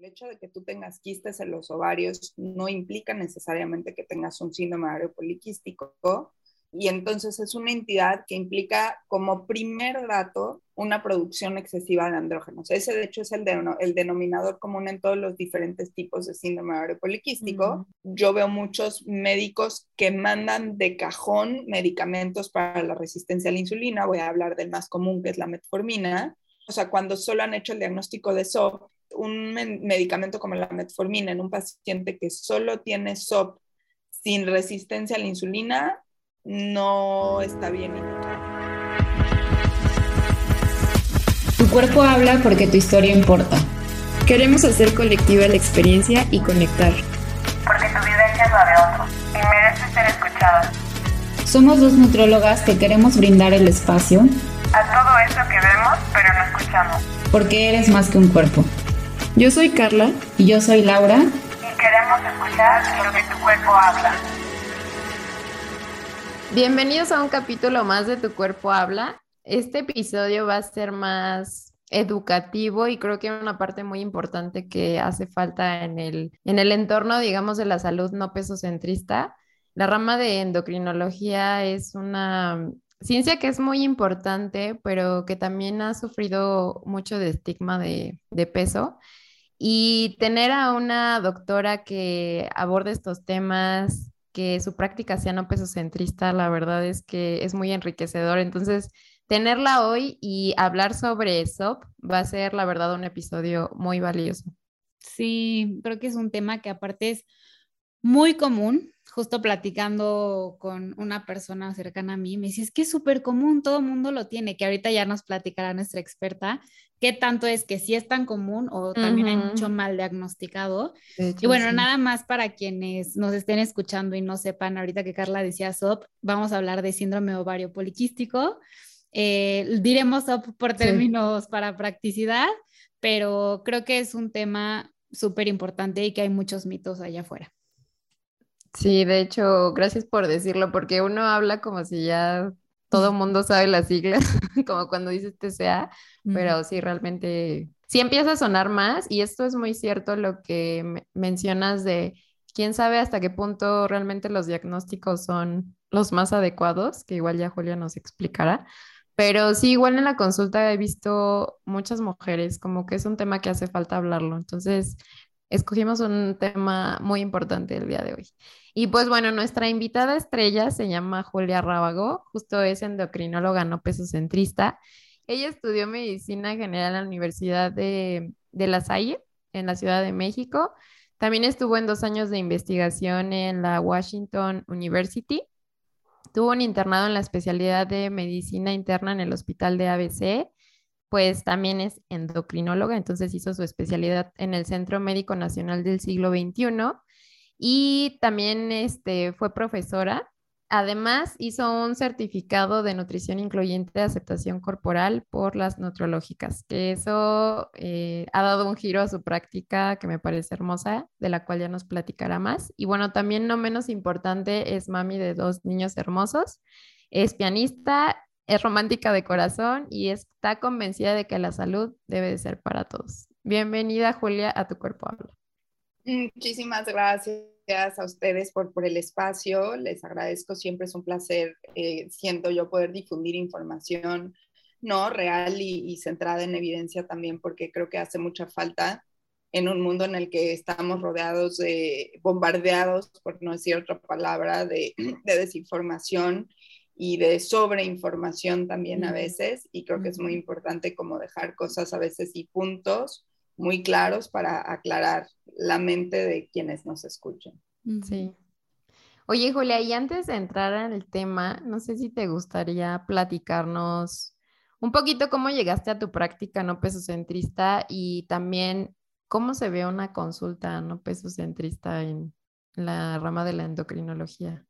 El hecho de que tú tengas quistes en los ovarios no implica necesariamente que tengas un síndrome ovario poliquístico y entonces es una entidad que implica como primer dato una producción excesiva de andrógenos. Ese de hecho es el, el denominador común en todos los diferentes tipos de síndrome ovario poliquístico. Yo veo muchos médicos que mandan de cajón medicamentos para la resistencia a la insulina. Voy a hablar del más común que es la metformina. O sea, cuando solo han hecho el diagnóstico de SOP, un medicamento como la metformina en un paciente que solo tiene SOP sin resistencia a la insulina no está bien. Tu cuerpo habla porque tu historia importa. Queremos hacer colectiva la experiencia y conectar. Porque tu vivencia es la de otros y merece ser escuchada. Somos dos nutrólogas que queremos brindar el espacio a todo eso que vemos pero no escuchamos. Porque eres más que un cuerpo. Yo soy Carla y yo soy Laura. Y queremos escuchar lo que tu cuerpo habla. Bienvenidos a un capítulo más de Tu Cuerpo Habla. Este episodio va a ser más educativo y creo que una parte muy importante que hace falta en el, en el entorno, digamos, de la salud no pesocentrista. La rama de endocrinología es una ciencia que es muy importante, pero que también ha sufrido mucho de estigma de, de peso. Y tener a una doctora que aborde estos temas, que su práctica sea no pesocentrista, la verdad es que es muy enriquecedor. Entonces, tenerla hoy y hablar sobre eso va a ser, la verdad, un episodio muy valioso. Sí, creo que es un tema que aparte es muy común. Justo platicando con una persona cercana a mí, me dice, es que es súper común, todo el mundo lo tiene, que ahorita ya nos platicará nuestra experta, qué tanto es que sí es tan común o también hay mucho mal diagnosticado. y bueno, nada más para quienes nos estén escuchando y no sepan, ahorita que Carla decía SOP, vamos a hablar de síndrome ovario poliquístico. Eh, diremos SOP por términos para practicidad, pero creo que es un tema súper importante y que hay muchos mitos allá afuera. Sí, de hecho, gracias por decirlo, porque uno habla como si ya todo mundo sabe las siglas, como cuando dices TCA, pero sí, realmente, sí empieza a sonar más y esto es muy cierto lo que mencionas de quién sabe hasta qué punto realmente los diagnósticos son los más adecuados, que igual ya Julia nos explicará. Pero sí, igual en la consulta he visto muchas mujeres, como que es un tema que hace falta hablarlo. Entonces, escogimos un tema muy importante el día de hoy. Y pues bueno, nuestra invitada estrella se llama Julia Rábago, justo es endocrinóloga no pesocentrista. Ella estudió medicina general en la Universidad de, de La Salle, en la Ciudad de México. También estuvo en dos años de investigación en la Washington University. Tuvo un internado en la especialidad de medicina interna en el hospital de ABC pues también es endocrinóloga, entonces hizo su especialidad en el Centro Médico Nacional del Siglo XXI y también este, fue profesora. Además, hizo un certificado de nutrición incluyente de aceptación corporal por las nutrológicas, que eso eh, ha dado un giro a su práctica que me parece hermosa, de la cual ya nos platicará más. Y bueno, también no menos importante, es mami de dos niños hermosos, es pianista es romántica de corazón y está convencida de que la salud debe de ser para todos. Bienvenida, Julia, a Tu Cuerpo Habla. Muchísimas gracias a ustedes por, por el espacio. Les agradezco, siempre es un placer, eh, siento yo, poder difundir información no real y, y, centrada en evidencia también, porque creo que hace mucha falta en un mundo en el que estamos rodeados de, bombardeados, por no decir otra palabra, de, de desinformación y de sobreinformación también a veces, y creo que es muy importante como dejar cosas a veces y puntos muy claros para aclarar la mente de quienes nos escuchan. Sí. Oye, Julia, y antes de entrar en el tema, no sé si te gustaría platicarnos un poquito cómo llegaste a tu práctica no pesocentrista y también cómo se ve una consulta no pesocentrista en la rama de la endocrinología.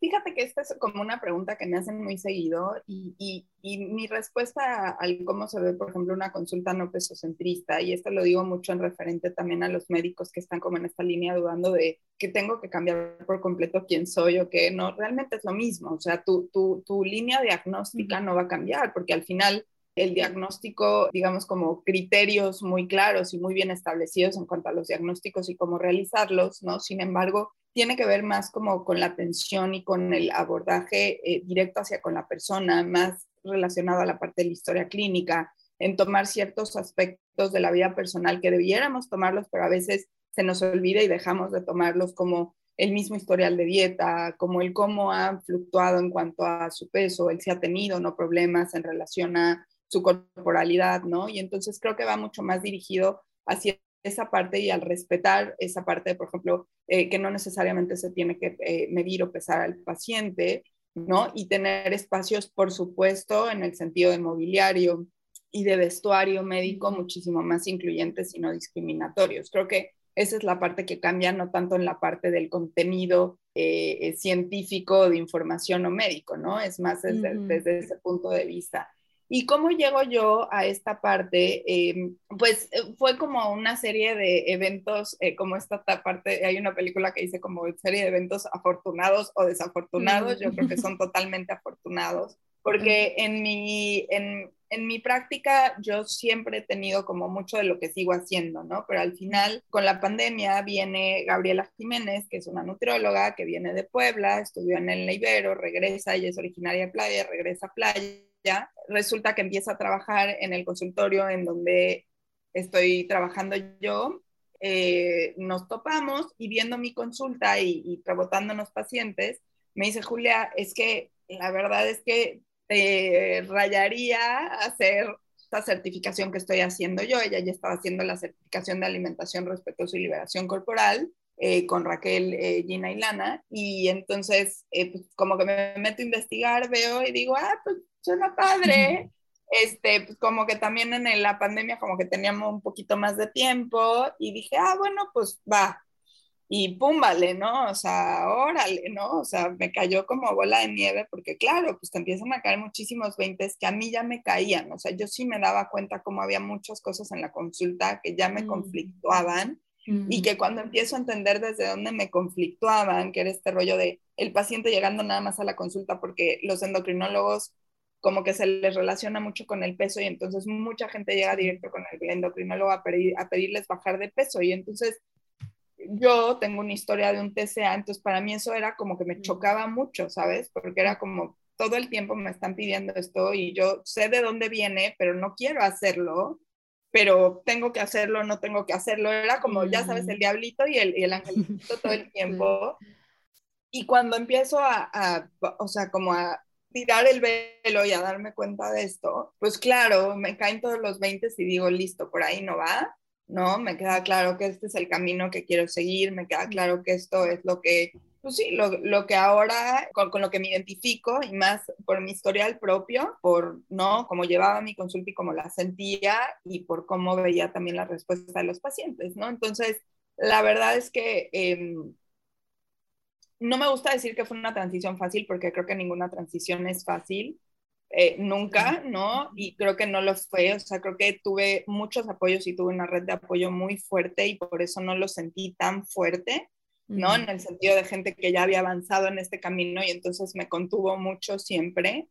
Fíjate que esta es como una pregunta que me hacen muy seguido y, y, y, mi respuesta al cómo se ve, por ejemplo, una consulta no pesocentrista, y esto lo digo mucho en referente también a los médicos que están como en esta línea dudando de que tengo que cambiar por completo quién soy o qué, no, realmente es lo mismo, o sea, tu, tu, tu línea diagnóstica no va a cambiar porque al final el diagnóstico, digamos, como criterios muy claros y muy bien establecidos en cuanto a los diagnósticos y cómo realizarlos, ¿no? Sin embargo, tiene que ver más como con la atención y con el abordaje eh, directo hacia con la persona, más relacionado a la parte de la historia clínica, en tomar ciertos aspectos de la vida personal que debiéramos tomarlos, pero a veces se nos olvida y dejamos de tomarlos como el mismo historial de dieta, como el cómo ha fluctuado en cuanto a su peso, él si ha tenido no problemas en relación a su corporalidad, ¿no? Y entonces creo que va mucho más dirigido hacia esa parte y al respetar esa parte, por ejemplo, eh, que no necesariamente se tiene que eh, medir o pesar al paciente, ¿no? Y tener espacios, por supuesto, en el sentido de mobiliario y de vestuario médico muchísimo más incluyentes y no discriminatorios. Creo que esa es la parte que cambia, no tanto en la parte del contenido eh, científico de información o médico, ¿no? Es más desde ese punto de vista. ¿Y cómo llego yo a esta parte? Em, pues eh, fue como una serie de eventos, eh, como esta parte, hay una película que dice como serie de eventos afortunados o desafortunados, yo creo que son totalmente afortunados, porque en mi, en, en mi práctica yo siempre he tenido como mucho de lo que sigo haciendo, ¿no? Pero al final, con la pandemia, viene Gabriela Jiménez, que es una nutrióloga que viene de Puebla, estudió en el Ibero, regresa, ella es originaria de Playa, regresa a Playa resulta que empieza a trabajar en el consultorio en donde estoy trabajando yo. Eh, nos topamos y viendo mi consulta y, y los pacientes, me dice, Julia, es que la verdad es que te rayaría hacer esta certificación que estoy haciendo yo. Ella ya estaba haciendo la certificación de alimentación respetuosa y liberación corporal. Eh, con Raquel, eh, Gina y Lana, y entonces pues, como que me meto a investigar, veo y digo, ah, pues suena padre. Este, pues como que también en la pandemia como que teníamos un poquito más de tiempo y dije, ah, bueno, pues va. Y pum, vale, ¿no? O sea, órale, ¿no? O sea, me cayó como bola de nieve porque claro, pues te empiezan a caer muchísimos veintes que a mí ya me caían. O sea, yo sí me daba cuenta como había muchas cosas en la consulta que ya me mm. conflictuaban y que cuando empiezo a entender desde dónde me conflictuaban, que era este rollo de el paciente llegando nada más a la consulta porque los endocrinólogos como que se les relaciona mucho con el peso y entonces mucha gente llega directo con el endocrinólogo a, pedir, a pedirles bajar de peso y entonces yo tengo una historia de un TCA, entonces para mí eso era como que me chocaba mucho, ¿sabes? Porque era como todo el tiempo me están pidiendo esto y yo sé de dónde viene, pero no quiero hacerlo, pero tengo que hacerlo, no tengo que hacerlo. Era como, ya sabes, el diablito y el, y el angelito todo el tiempo. Y cuando empiezo a, a, o sea, como a tirar el velo y a darme cuenta de esto, pues claro, me caen todos los 20 y digo, listo, por ahí no va, ¿no? Me queda claro que este es el camino que quiero seguir, me queda claro que esto es lo que, pues sí, lo, lo que ahora, con, con, lo que me identifico y más por mi historial propio, por, ¿no? Cómo llevaba mi consulta y cómo la sentía y por cómo veía también la respuesta de los pacientes, ¿no? Entonces, la verdad es que... Eh, no me gusta decir que fue una transición fácil porque creo que ninguna transición es fácil, eh, nunca, ¿no? Y creo que no lo fue, o sea, creo que tuve muchos apoyos y tuve una red de apoyo muy fuerte y por eso no lo sentí tan fuerte, ¿no? En el sentido de gente que ya había avanzado en este camino y entonces me contuvo mucho siempre.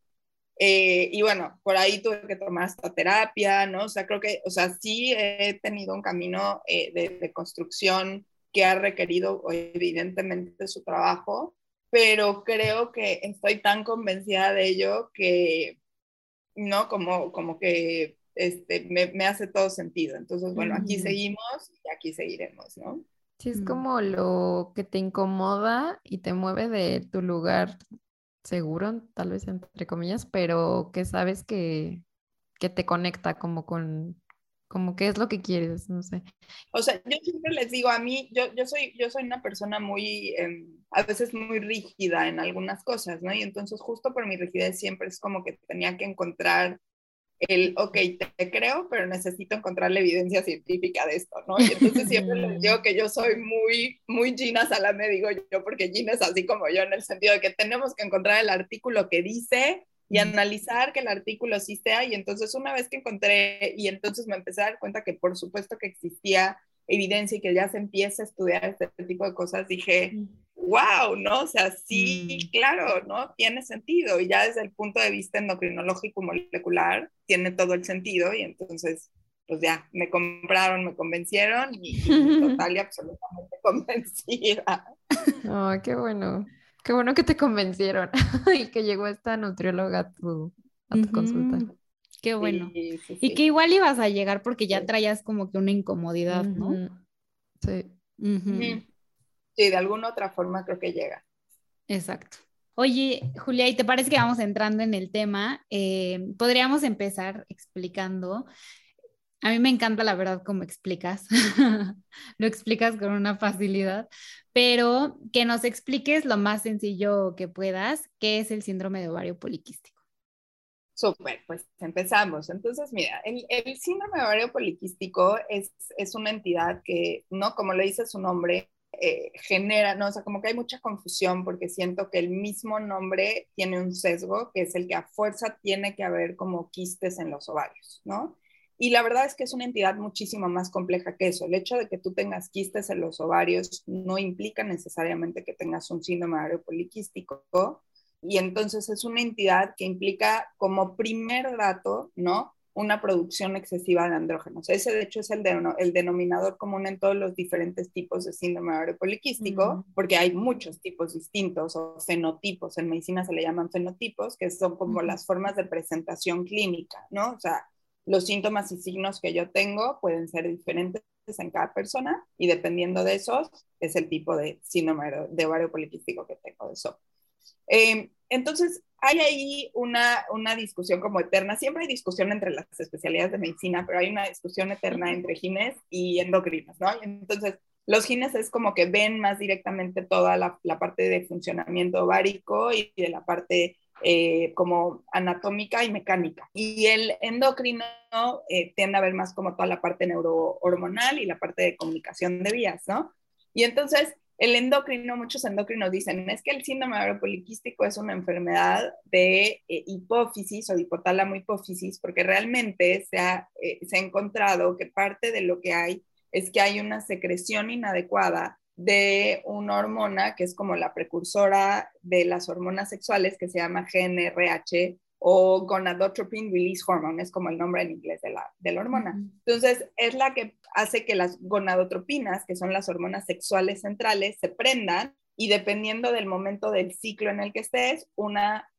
Eh, y bueno, por ahí tuve que tomar esta terapia, ¿no? O sea, creo que, o sea, sí he tenido un camino eh, de, de construcción que ha requerido evidentemente su trabajo, pero creo que estoy tan convencida de ello que, ¿no? Como, como que este, me, me hace todo sentido. Entonces, bueno, aquí seguimos y aquí seguiremos, ¿no? Sí, es como lo que te incomoda y te mueve de tu lugar seguro, tal vez entre comillas, pero que sabes que, que te conecta como con, como qué es lo que quieres, no sé. O sea, yo siempre les digo a mí, yo, yo, soy, yo soy una persona muy, em, a veces muy rígida en algunas cosas, ¿no? Y entonces justo por mi rigidez siempre es como que tenía que encontrar el, ok, te creo, pero necesito encontrar la evidencia científica de esto, ¿no? Y entonces siempre les digo que yo soy muy, muy Gina Salame, digo yo, porque Gina es así como yo, en el sentido de que tenemos que encontrar el artículo que dice y analizar que el artículo sí sea. Y entonces una vez que encontré, y entonces me empecé a dar cuenta que por supuesto que existía evidencia y que ya se empieza a estudiar este tipo de cosas, dije, wow, ¿no? O sea, sí, mm. claro, ¿no? Tiene sentido. Y ya desde el punto de vista endocrinológico molecular, tiene todo el sentido. Y entonces, pues ya, me compraron, me convencieron y, total y absolutamente convencida. Ay, qué bueno. Qué bueno que te convencieron y que llegó esta nutrióloga a tu, consulta. Qué bueno. Y que igual ibas a llegar porque ya traías como que una incomodidad, ¿no? Sí. Sí, de alguna otra forma creo que llega. Exacto. Oye, Julia, ¿y te parece que vamos entrando en el tema? Eh, podríamos empezar explicando. A mí me encanta la verdad cómo explicas. lo explicas con una facilidad, pero que nos expliques lo más sencillo que puedas, qué es el síndrome de ovario poliquístico. Súper, pues empezamos. Entonces, mira, el, síndrome de ovario poliquístico es, es, una entidad que, ¿no? Como le dice su nombre, eh, genera, ¿no? O sea, como que hay mucha confusión porque siento que el mismo nombre tiene un sesgo, que es el que a fuerza tiene que haber como quistes en los ovarios, ¿no? Y la verdad es que es una entidad muchísimo más compleja que eso. El hecho de que tú tengas quistes en los ovarios no implica necesariamente que tengas un síndrome de ovario poliquístico y entonces es una entidad que implica como primer dato, ¿no? Una producción excesiva de andrógenos. Ese de hecho es el, el denominador común en todos los diferentes tipos de síndrome ovario poliquístico, porque hay muchos tipos distintos o fenotipos. En medicina se le llaman fenotipos, que son como las formas de presentación clínica, ¿no? O sea, los síntomas y signos que yo tengo pueden ser diferentes en cada persona y dependiendo de esos es el tipo de síndrome de ovario poliquístico que tengo. Eh, entonces, hay ahí una, una, discusión como eterna. Siempre hay discusión entre las especialidades de medicina, pero hay una discusión eterna entre gines y endocrinos, ¿no? Entonces, los gines es como que ven más directamente toda la, la parte de funcionamiento ovárico y de la parte eh, como anatómica y mecánica. Y el endocrino eh, tiende a ver más como toda la parte neurohormonal y la parte de comunicación de vías, ¿no? Y entonces, el endocrino, muchos endocrinos dicen, es que el síndrome ovario poliquístico es una enfermedad de eh, hipófisis o de hipotálamo hipófisis, porque realmente se ha, eh, se ha encontrado que parte de lo que hay es que hay una secreción inadecuada de una hormona que es como la precursora de las hormonas sexuales que se llama GNRH o gonadotropin release hormone, es como el nombre en inglés de la, de la hormona. Entonces, es la que hace que las gonadotropinas, que son las hormonas sexuales centrales, se prendan y dependiendo del momento del ciclo en el que estés, una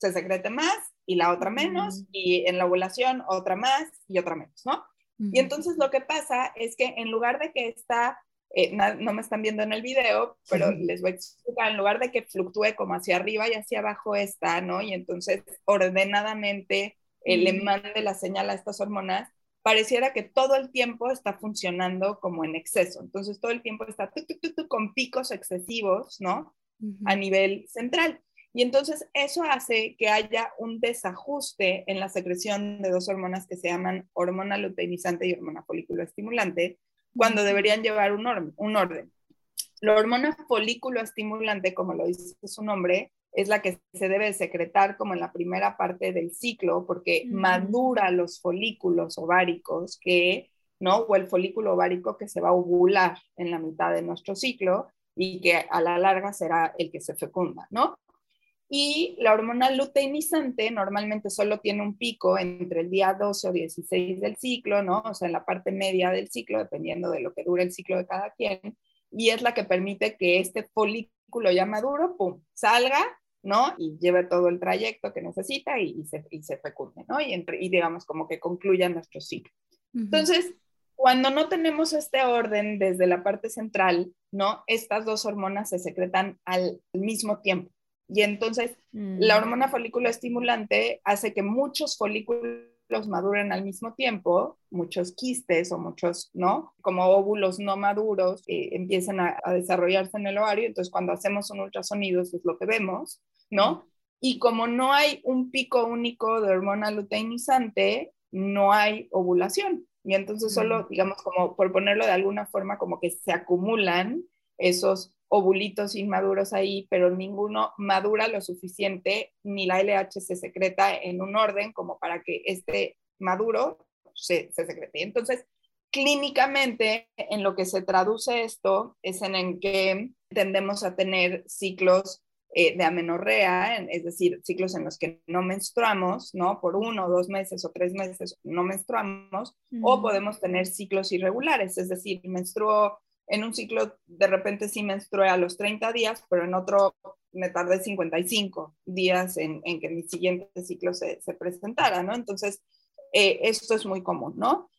se secrete más y la otra menos, y en la ovulación otra más y otra menos, ¿no? Y entonces lo que pasa es que en lugar de que esta eh, no, me están viendo en el video, pero les voy a explicar, en lugar de que fluctúe como hacia arriba y hacia abajo está, ¿no? Y entonces ordenadamente eh, le mande la señal a estas hormonas, pareciera que todo el tiempo está funcionando como en exceso. Entonces todo el tiempo está con picos excesivos, ¿no? A nivel central. Y entonces eso hace que haya un desajuste en la secreción de dos hormonas que se llaman hormona luteinizante y hormona folículo estimulante, cuando deberían llevar un, orden, un orden. La hormona folículo estimulante, como lo dice su nombre, es la que se debe secretar como en la primera parte del ciclo porque madura los folículos ováricos que, ¿no? O el folículo ovárico que se va a ovular en la mitad de nuestro ciclo y que a la larga será el que se fecunda, ¿no? Y la hormona luteinizante normalmente solo tiene un pico entre el día 12 o 16 del ciclo, ¿no? O sea, en la parte media del ciclo, dependiendo de lo que dure el ciclo de cada quien. Y es la que permite que este folículo ya maduro, pum, salga, ¿no? Y lleve todo el trayecto que necesita y, se, y se, fecunde, ¿no? Y, entre, y, digamos como que concluya nuestro ciclo. Entonces, cuando no tenemos este orden desde la parte central, ¿no? Estas dos hormonas se secretan al mismo tiempo. Y entonces la mm. hormona folículo estimulante hace que muchos folículos maduren al mismo tiempo, muchos quistes o muchos, ¿no? Como óvulos no maduros eh, empiezan a, desarrollarse en el ovario. Entonces cuando hacemos un ultrasonido eso es lo que vemos, ¿no? Y como no hay un pico único de hormona luteinizante, no hay ovulación. Y entonces solo, mm. digamos, como por ponerlo de alguna forma, como que se acumulan esos ovulitos inmaduros ahí, pero ninguno madura lo suficiente, ni la LH se secreta en un orden como para que este maduro se, se secrete. Entonces, clínicamente, en lo que se traduce esto es en, en que tendemos a tener ciclos eh, de amenorrea, es decir, ciclos en los que no menstruamos, ¿no? Por uno, dos meses o tres meses no menstruamos, o podemos tener ciclos irregulares, es decir, menstruo en un ciclo, de repente sí menstrué a los 30 días, pero en otro me tardé 55 días en, que mi siguiente ciclo se, se presentara, ¿no? Entonces, eh, esto es muy común, ¿no?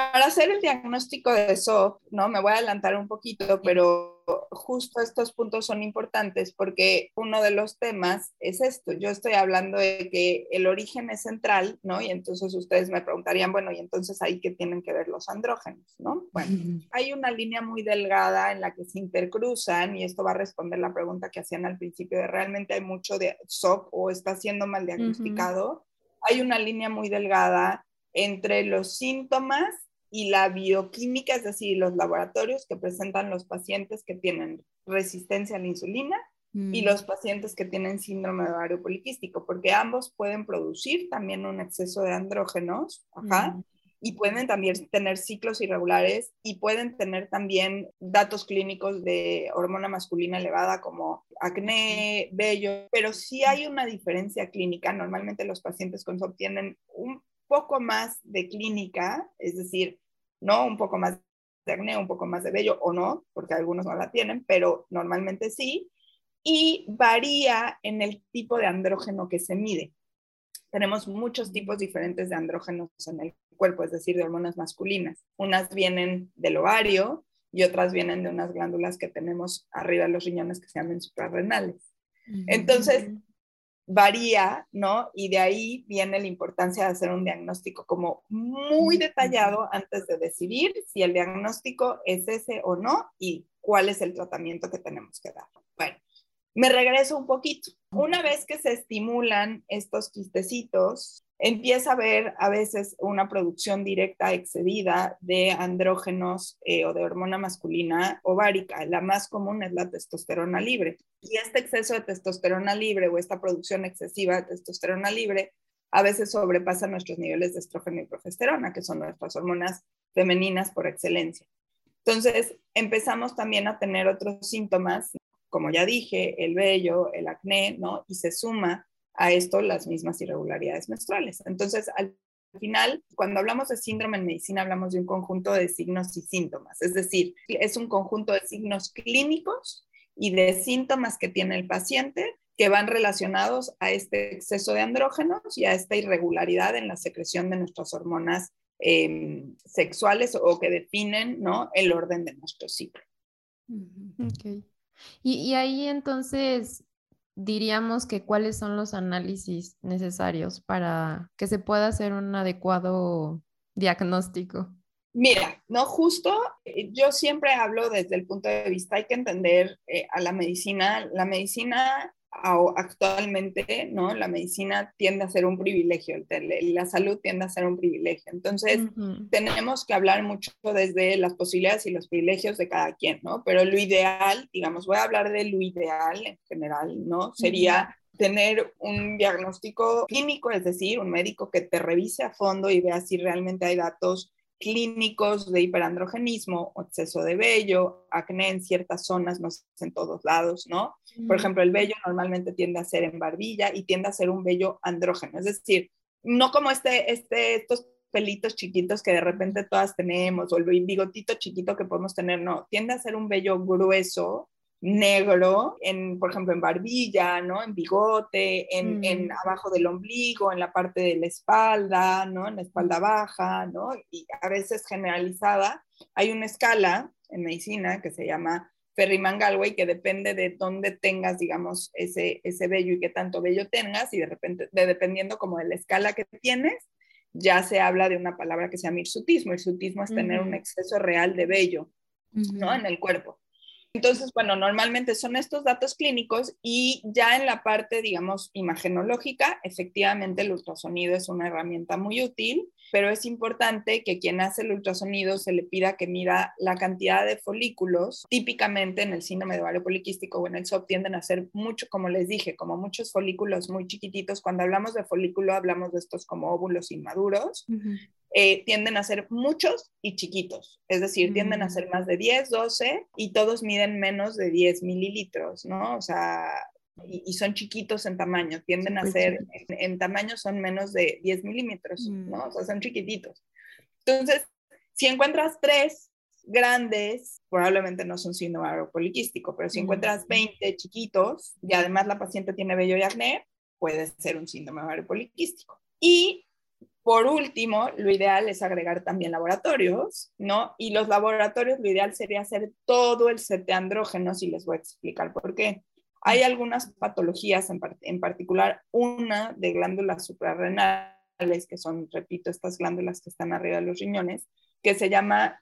Para hacer el diagnóstico de SOP, ¿no? Me voy a adelantar un poquito, pero justo estos puntos son importantes porque uno de los temas es esto. Yo estoy hablando de que el origen es central, ¿no? Y entonces ustedes me preguntarían, bueno, ¿y entonces ahí qué tienen que ver los andrógenos, ¿no? Bueno, hay una línea muy delgada en la que se intercruzan y esto va a responder la pregunta que hacían al principio de realmente hay mucho de SOP o está siendo mal diagnosticado. Hay una línea muy delgada entre los síntomas y la bioquímica, es decir, los laboratorios que presentan los pacientes que tienen resistencia a la insulina y mm. los pacientes que tienen síndrome de ovario poliquístico, porque ambos pueden producir también un exceso de andrógenos, ajá, mm. y pueden también tener ciclos irregulares y pueden tener también datos clínicos de hormona masculina elevada como acné, vello, pero sí hay una diferencia clínica. Normalmente los pacientes con SOP tienen un poco más de clínica, es decir, no un poco más de acné, un poco más de vello o no, porque algunos no la tienen, pero normalmente sí, y varía en el tipo de andrógeno que se mide. Tenemos muchos tipos diferentes de andrógenos en el cuerpo, es decir, de hormonas masculinas. Unas vienen del ovario y otras vienen de unas glándulas que tenemos arriba de los riñones que se llaman suprarrenales. Entonces, varía, ¿no? Y de ahí viene la importancia de hacer un diagnóstico como muy detallado antes de decidir si el diagnóstico es ese o no y cuál es el tratamiento que tenemos que dar. Bueno, me regreso un poquito. Una vez que se estimulan estos quistecitos, empieza a haber a veces una producción directa excedida de andrógenos eh, o de hormona masculina ovárica. La más común es la testosterona libre. Y este exceso de testosterona libre o esta producción excesiva de testosterona libre a veces sobrepasa nuestros niveles de estrógeno y progesterona, que son nuestras hormonas femeninas por excelencia. Entonces, empezamos también a tener otros síntomas, como ya dije, el vello, el acné, ¿no? Y se suma a esto las mismas irregularidades menstruales. Entonces, al final, cuando hablamos de síndrome en medicina, hablamos de un conjunto de signos y síntomas, es decir, es un conjunto de signos clínicos y de síntomas que tiene el paciente que van relacionados a este exceso de andrógenos y a esta irregularidad en la secreción de nuestras hormonas em, sexuales o que definen ¿no? el orden de nuestro ciclo. Okay. Y, y, ahí entonces, diríamos que cuáles son los análisis necesarios para que se pueda hacer un adecuado diagnóstico. Mira, no justo, eh, yo siempre hablo desde el punto de vista, hay que entender eh, a la medicina, la medicina actualmente, ¿no? La medicina tiende a ser un privilegio, la salud tiende a ser un privilegio. Entonces, tenemos que hablar mucho desde las posibilidades y los privilegios de cada quien, ¿no? Pero lo ideal, digamos, voy a hablar de lo ideal en general, ¿no? Sería tener un diagnóstico clínico, es decir, un médico que te revise a fondo y vea si realmente hay datos clínicos de hiperandrogenismo, exceso de vello, acné en ciertas zonas, no en todos lados, ¿no? Por ejemplo, el vello normalmente tiende a ser en barbilla y tiende a ser un vello andrógeno, es decir, no como este, este, estos pelitos chiquitos que de repente todas tenemos o el bigotito chiquito que podemos tener, no, tiende a ser un vello grueso, negro, en, por ejemplo, en barbilla, ¿no? En bigote, en, en, mm. abajo del ombligo, en la parte de la espalda, ¿no? En la espalda baja, ¿no? Y a veces generalizada. Hay una escala en medicina que se llama Ferriman-Galway que depende de dónde tengas, digamos, ese, ese vello y qué tanto vello tengas y de repente, de, dependiendo como de la escala que tienes, ya se habla de una palabra que se llama hirsutismo. Hirsutismo es tener un exceso real de vello, ¿no? En el cuerpo. Entonces, bueno, normalmente son estos datos clínicos y ya en la parte, digamos, imagenológica, efectivamente el ultrasonido es una herramienta muy útil pero es importante que quien hace el ultrasonido se le pida que mida la cantidad de folículos. Típicamente en el síndrome de ovario poliquístico o en el SOP tienden a ser mucho, como les dije, como muchos folículos muy chiquititos. Cuando hablamos de folículo hablamos de estos como óvulos inmaduros. Eh, tienden a ser muchos y chiquitos, es decir, tienden a ser más de 10, 12 y todos miden menos de 10 mililitros, ¿no? O sea, y, son chiquitos en tamaño, tienden a ser, en, tamaño son menos de 10 milímetros, ¿no? Mm. O sea, son chiquititos. Entonces, si encuentras tres grandes, probablemente no son síndrome poliquístico, pero si mm. encuentras 20 chiquitos y además la paciente tiene vello y acné, puede ser un síndrome poliquístico. Y por último, lo ideal es agregar también laboratorios, ¿no? Y los laboratorios, lo ideal sería hacer todo el set de andrógenos y les voy a explicar por qué. Hay algunas patologías, en, en particular una de glándulas suprarrenales, que son, repito, estas glándulas que están arriba de los riñones, que se llama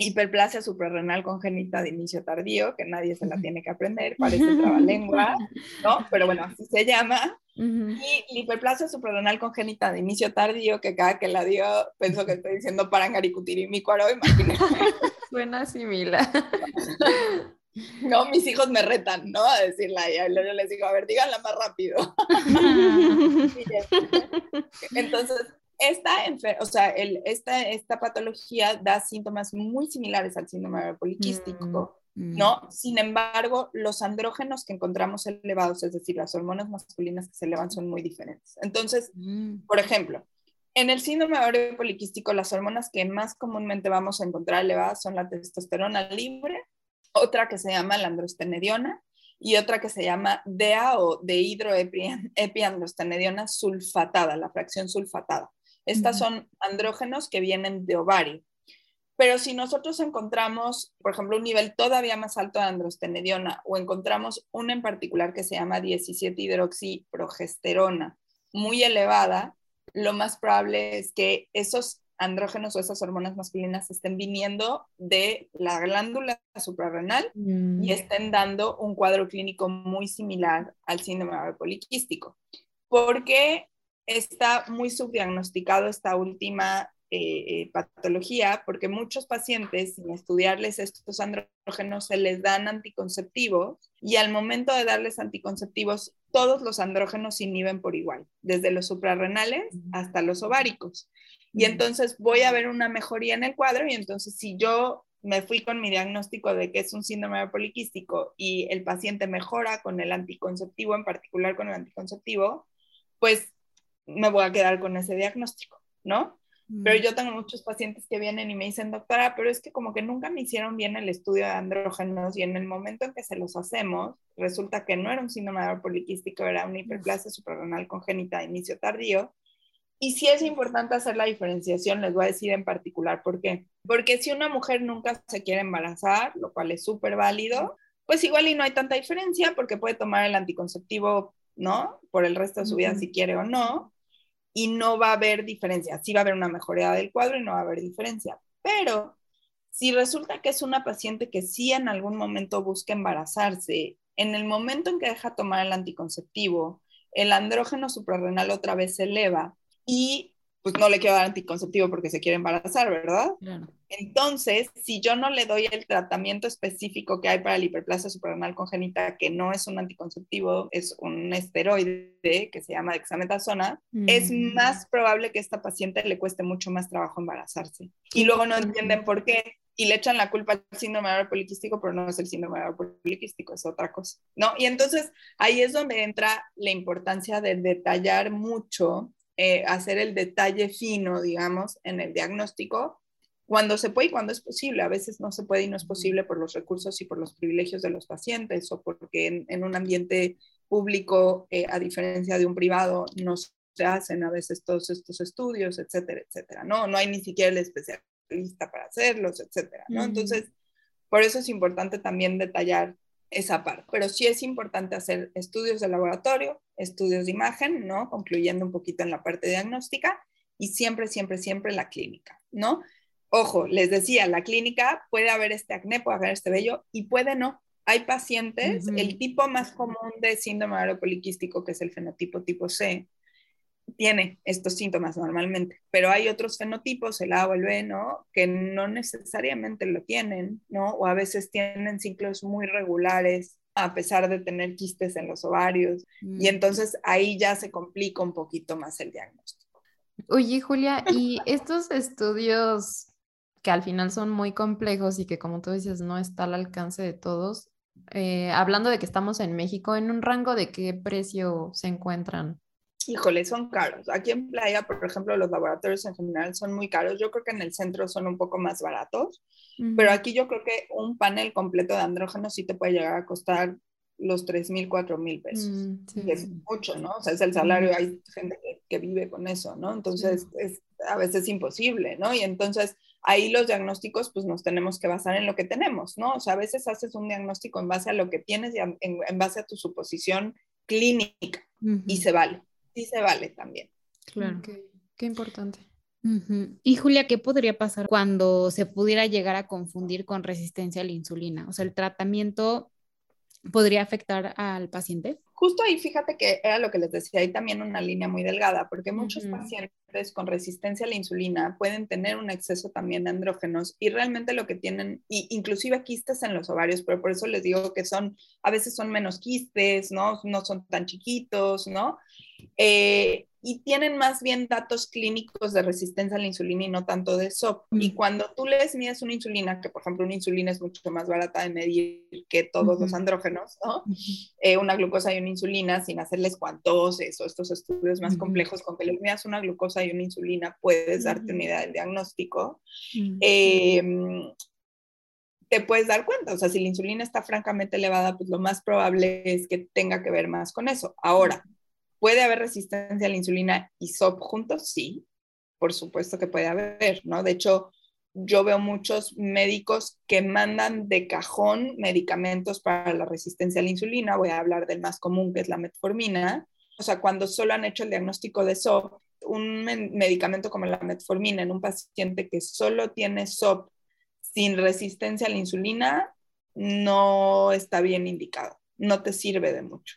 hiperplasia suprarrenal congénita de inicio tardío, que nadie se la tiene que aprender, parece trabalengua, ¿no? Pero bueno, así se llama. Y la hiperplasia suprarrenal congénita de inicio tardío, que cada que la dio pensó que estoy diciendo parangaricutirimícuaro, imagínate. Suena similar. No, mis hijos me retan, ¿no? A decirla y yo les digo, a ver, díganla más rápido. Entonces, esta, o sea, el, esta, esta patología da síntomas muy similares al síndrome poliquístico, mm, mm. ¿no? Sin embargo, los andrógenos que encontramos elevados, es decir, las hormonas masculinas que se elevan son muy diferentes. Entonces, mm. por ejemplo, en el síndrome poliquístico, las hormonas que más comúnmente vamos a encontrar elevadas son la testosterona libre, otra que se llama la androstenediona y otra que se llama DEA o dehidroepiandrostenediona sulfatada, la fracción sulfatada. Estas son andrógenos que vienen de ovario. Pero si nosotros encontramos, por ejemplo, un nivel todavía más alto de androstenediona o encontramos una en particular que se llama 17-hidroxiprogesterona muy elevada, lo más probable es que esos andrógenos o esas hormonas masculinas estén viniendo de la glándula suprarrenal y mm. estén dando un cuadro clínico muy similar al síndrome poliquístico. Porque está muy subdiagnosticado esta última eh, eh, patología? Porque muchos pacientes, sin estudiarles estos andrógenos, se les dan anticonceptivos y al momento de darles anticonceptivos, todos los andrógenos se inhiben por igual, desde los suprarrenales hasta los ováricos y entonces voy a ver una mejoría en el cuadro y entonces si yo me fui con mi diagnóstico de que es un síndrome poliquístico y el paciente mejora con el anticonceptivo, en particular con el anticonceptivo, pues me voy a quedar con ese diagnóstico, ¿no? Pero yo tengo muchos pacientes que vienen y me dicen, doctora, pero es que como que nunca me hicieron bien el estudio de andrógenos y en el momento en que se los hacemos, resulta que no era un síndrome poliquístico, era una hiperplasia suprarrenal congénita de inicio tardío y sí es importante hacer la diferenciación, les voy a decir en particular por qué. Porque si una mujer nunca se quiere embarazar, lo cual es súper válido, pues igual y no hay tanta diferencia porque puede tomar el anticonceptivo, ¿no? Por el resto de su vida si quiere o no. Y no va a haber diferencia. Sí va a haber una mejoría del cuadro y no va a haber diferencia. Pero si resulta que es una paciente que sí en algún momento busca embarazarse, en el momento en que deja tomar el anticonceptivo, el andrógeno suprarrenal otra vez se eleva y pues no le quiero dar anticonceptivo porque se quiere embarazar, ¿verdad? Entonces, si yo no le doy el tratamiento específico que hay para la hiperplasia suprarrenal congénita, que no es un anticonceptivo, es un esteroide que se llama dexametasona, es mm. más probable que a esta paciente le cueste mucho más trabajo embarazarse. Y luego no entienden por qué y le echan la culpa al síndrome poliquístico, pero no es el síndrome poliquístico, es otra cosa, ¿no? Y entonces ahí es donde entra la importancia de detallar mucho eh, hacer el detalle fino, digamos, en el diagnóstico, cuando se puede y cuando es posible. A veces no se puede y no es posible por los recursos y por los privilegios de los pacientes o porque en, un ambiente público, eh, a diferencia de un privado, no se hacen a veces todos estos estudios, etcétera, etcétera. No, no hay ni siquiera el especialista para hacerlos, etcétera, ¿no? Entonces, por eso es importante también detallar esa parte. Pero sí es importante hacer estudios de laboratorio, estudios de imagen, ¿no? Concluyendo un poquito en la parte diagnóstica y siempre, siempre, siempre la clínica, ¿no? Ojo, les decía, la clínica puede haber este acné, puede haber este vello y puede no. Hay pacientes, el tipo más común de síndrome poliquístico, que es el fenotipo tipo C, tiene estos síntomas normalmente, pero hay otros fenotipos, el A o el B, ¿no? Que no necesariamente lo tienen, ¿no? O a veces tienen ciclos muy regulares a pesar de tener quistes en los ovarios y Mm. entonces ahí ya se complica un poquito más el diagnóstico. Oye, Julia, y estos estudios que al final son muy complejos y que como tú dices no está al alcance de todos, eh, hablando de que estamos en México, ¿en un rango de qué precio se encuentran? Híjole, son caros. Aquí en Playa, por ejemplo, los laboratorios en general son muy caros. Yo creo que en el centro son un poco más baratos, pero aquí yo creo que un panel completo de andrógenos sí te puede llegar a costar los 3 mil, 4 mil pesos. Mm, sí, que es sí. mucho, ¿no? O sea, es el salario, hay gente que, que vive con eso, ¿no? Entonces, es a veces imposible, ¿no? Y entonces, ahí los diagnósticos, pues nos tenemos que basar en lo que tenemos, ¿no? O sea, a veces haces un diagnóstico en base a lo que tienes y a- en, en base a tu suposición clínica Ujú, y se vale, sí se vale también. claro. Qué importante. Y Julia, ¿qué podría pasar cuando se pudiera llegar a confundir con resistencia a la insulina? O sea, el tratamiento podría afectar al paciente. Justo ahí, fíjate que era lo que les decía, hay también una línea muy delgada, porque muchos pacientes con resistencia a la insulina pueden tener un exceso también de andrógenos y realmente lo que tienen, y inclusive quistes en los ovarios, pero por eso les digo que son, a veces son menos quistes, ¿no? No son tan chiquitos, ¿no? Eh, y tienen más bien datos clínicos de resistencia a la insulina y no tanto de SOP. Y cuando tú les mides una insulina, que por ejemplo una insulina es mucho más barata de medir que todos los andrógenos, ¿no? eh, una glucosa y una insulina sin hacerles cuantoses o estos estudios más complejos, con que le midas una glucosa y una insulina puedes darte una idea del diagnóstico, eh, te puedes dar cuenta, o sea, si la insulina está francamente elevada, pues lo más probable es que tenga que ver más con eso. Ahora, ¿puede haber resistencia a la insulina y SOP juntos? Sí, por supuesto que puede haber, ¿no? De hecho, yo veo muchos médicos que mandan de cajón medicamentos para la resistencia a la insulina. Voy a hablar del más común, que es la metformina. O sea, cuando solo han hecho el diagnóstico de SOP, un men- medicamento como la metformina en un paciente que solo tiene SOP sin resistencia a la insulina, no está bien indicado. No te sirve de mucho.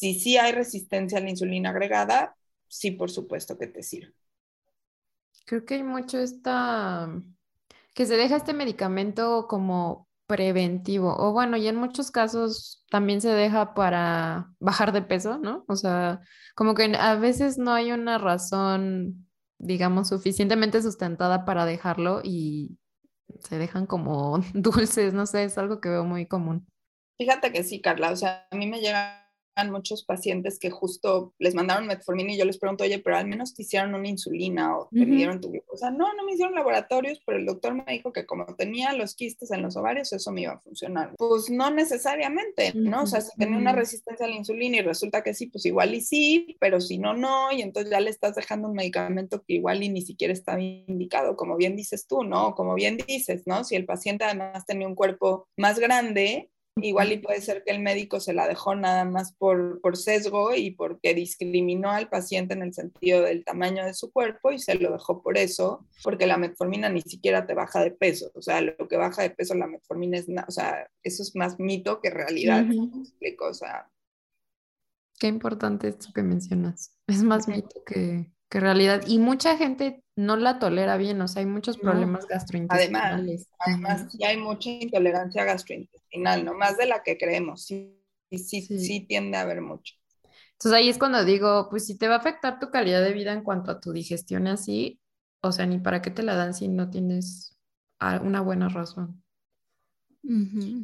Si sí hay resistencia a la insulina agregada, sí, por supuesto que te sirve. Creo que hay mucho esta, que se deja este medicamento como preventivo, o bueno, y en muchos casos también se deja para bajar de peso, ¿no? O sea, como que a veces no hay una razón, digamos, suficientemente sustentada para dejarlo y se dejan como dulces, no sé, es algo que veo muy común. Fíjate que sí, Carla, o sea, a mí me llegan muchos pacientes que justo les mandaron metformina y yo les pregunto, oye, pero al menos te hicieron una insulina o te Ujú. midieron tu glucosa. No, no me hicieron laboratorios, pero el doctor me dijo que como tenía los quistes en los ovarios, eso me iba a funcionar. Pues no necesariamente, ¿no? O sea, si tenía una Ujú. resistencia a la insulina y resulta que sí, pues igual y sí, pero si no, no, y entonces ya le estás dejando un medicamento que igual y ni siquiera está indicado, como bien dices tú, ¿no? Como bien dices, ¿no? Si el paciente además tenía un cuerpo más grande, Igual y puede ser que el médico se la dejó nada más por, por sesgo y porque discriminó al paciente en el sentido del tamaño de su cuerpo y se lo dejó por eso, porque la metformina ni siquiera te baja de peso. O sea, lo que baja de peso la metformina es, o sea, eso es más mito que realidad. ¿me explico? O sea, Qué importante esto que mencionas. Es más mito que, que realidad. Y mucha gente no la tolera bien, o sea, hay muchos No. problemas gastrointestinales. además Ujú. ya hay mucha intolerancia gastrointestinal, ¿no? Más de la que creemos. Sí, sí, sí, Sí. tiende a haber mucho. Entonces ahí es cuando digo, pues si te va a afectar tu calidad de vida en cuanto a tu digestión así, o sea, ni para qué te la dan si no tienes a- una buena razón.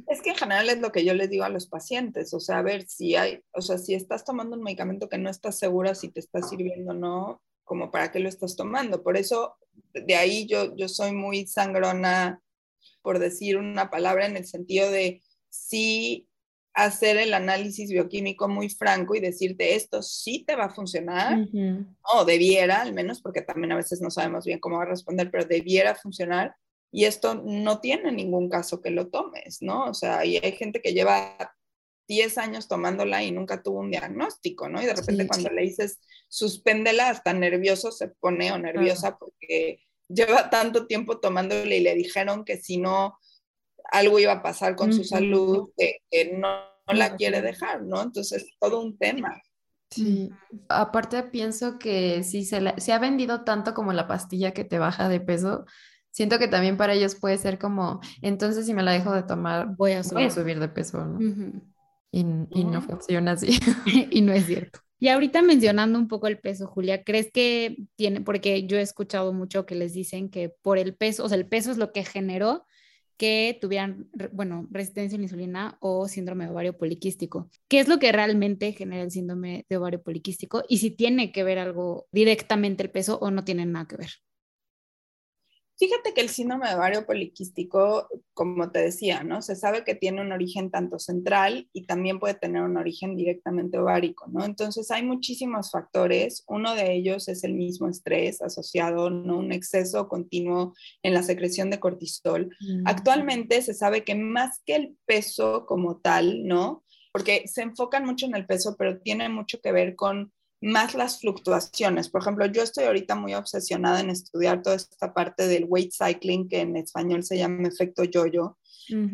Es que en general es lo que yo les digo a los pacientes, o sea, a ver si hay, o sea, si estás tomando un medicamento que no estás segura si te está sirviendo o no, como para qué lo estás tomando. Por eso, de ahí yo, yo soy muy sangrona, por decir una palabra, en el sentido de sí hacer el análisis bioquímico muy franco y decirte esto sí te va a funcionar, Ujú. o debiera al menos, porque también a veces no sabemos bien cómo va a responder, pero debiera funcionar. Y esto no tiene ningún caso que lo tomes, ¿no? O sea, y hay gente que lleva 10 años tomándola y nunca tuvo un diagnóstico, ¿no? Y de repente Sí. cuando le dices, suspéndela, hasta nervioso se pone o nerviosa porque lleva tanto tiempo tomándola y le dijeron que si no, algo iba a pasar con su salud, que, que no, no la quiere dejar, ¿no? Entonces, todo un tema. Sí, aparte pienso que si se, se ha vendido tanto como la pastilla que te baja de peso, siento que también para ellos puede ser como, entonces si me la dejo de tomar, voy a subir, de peso, ¿no? y, y, no funciona así. y no es cierto. Y ahorita mencionando un poco el peso, Julia, ¿crees que tiene, porque yo he escuchado mucho que les dicen que por el peso, o sea, el peso es lo que generó que tuvieran, bueno, resistencia a la insulina o síndrome de ovario poliquístico. ¿Qué es lo que realmente genera el síndrome de ovario poliquístico y si tiene que ver algo directamente el peso o no tiene nada que ver? Fíjate que el síndrome de ovario poliquístico, como te decía, ¿no? Se sabe que tiene un origen tanto central y también puede tener un origen directamente ovárico, ¿no? Entonces hay muchísimos factores. Uno de ellos es el mismo estrés asociado, ¿no? Un exceso continuo en la secreción de cortisol. Mm. Actualmente se sabe que más que el peso como tal, ¿no? Porque se enfocan mucho en el peso, pero tiene mucho que ver con más las fluctuaciones. Por ejemplo, yo estoy ahorita muy obsesionada en estudiar toda esta parte del weight cycling, que en español se llama efecto yo-yo,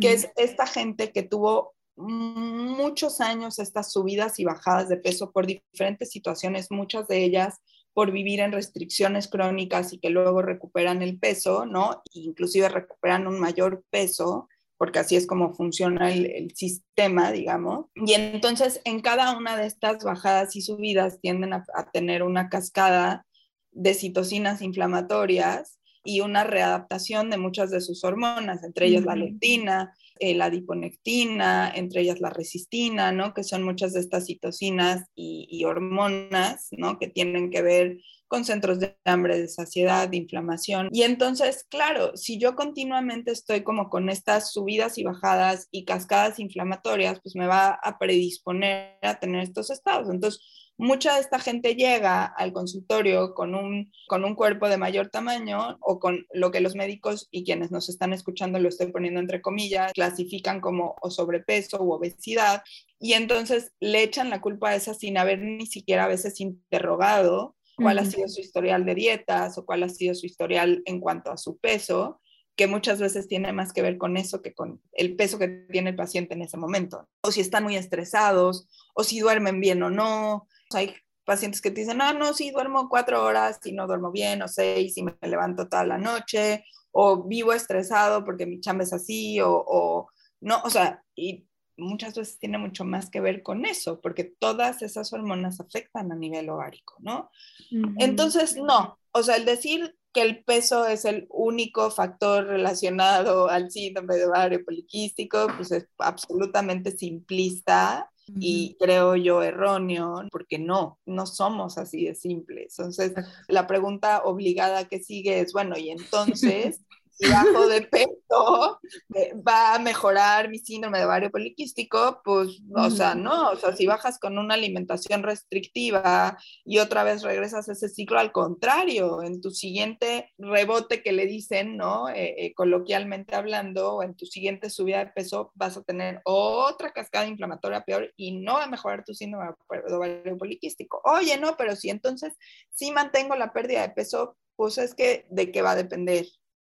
que es esta gente que tuvo muchos años estas subidas y bajadas de peso por diferentes situaciones, muchas de ellas por vivir en restricciones crónicas y que luego recuperan el peso, ¿no? inclusive recuperan un mayor peso porque así es como funciona el, sistema, digamos. Y entonces en cada una de estas bajadas y subidas tienden a, tener una cascada de citocinas inflamatorias y una readaptación de muchas de sus hormonas, entre ellas la leptina, eh, la adiponectina, entre ellas la resistina, ¿no? Que son muchas de estas citocinas y, y hormonas, ¿no? Que tienen que ver con centros de hambre, de saciedad, de inflamación. Y entonces, claro, si yo continuamente estoy como con estas subidas y bajadas y cascadas inflamatorias, pues me va a predisponer a tener estos estados. Entonces, mucha de esta gente llega al consultorio con un, con un cuerpo de mayor tamaño o con lo que los médicos y quienes nos están escuchando, lo estoy poniendo entre comillas, clasifican como o sobrepeso u obesidad. Y entonces le echan la culpa a esa sin haber ni siquiera a veces interrogado cuál ha sido su historial de dietas o cuál ha sido su historial en cuanto a su peso, que muchas veces tiene más que ver con eso que con el peso que tiene el paciente en ese momento. O si están muy estresados, o si duermen bien o no. Hay pacientes que te dicen, no, no, sí duermo cuatro horas y no duermo bien, o seis y me levanto toda la noche, o vivo estresado porque mi chamba es así, o, o no, o sea, y muchas veces tiene mucho más que ver con eso, porque todas esas hormonas afectan a nivel ovárico, ¿no? Entonces, no, o sea, el decir que el peso es el único factor relacionado al síndrome de ovario poliquístico, pues es absolutamente simplista y creo yo erróneo, porque no, no somos así de simples. Entonces, la pregunta obligada que sigue es, bueno, y entonces, si bajo de peso va a mejorar mi síndrome de ovario poliquístico, pues, o sea, no, o sea, si bajas con una alimentación restrictiva y otra vez regresas a ese ciclo, al contrario, en tu siguiente rebote que le dicen, ¿no? Eh, eh, coloquialmente hablando, o en tu siguiente subida de peso, vas a tener otra cascada inflamatoria peor y no va a mejorar tu síndrome de ovario poliquístico. Oye, no, pero si entonces sí mantengo la pérdida de peso, pues es que de qué va a depender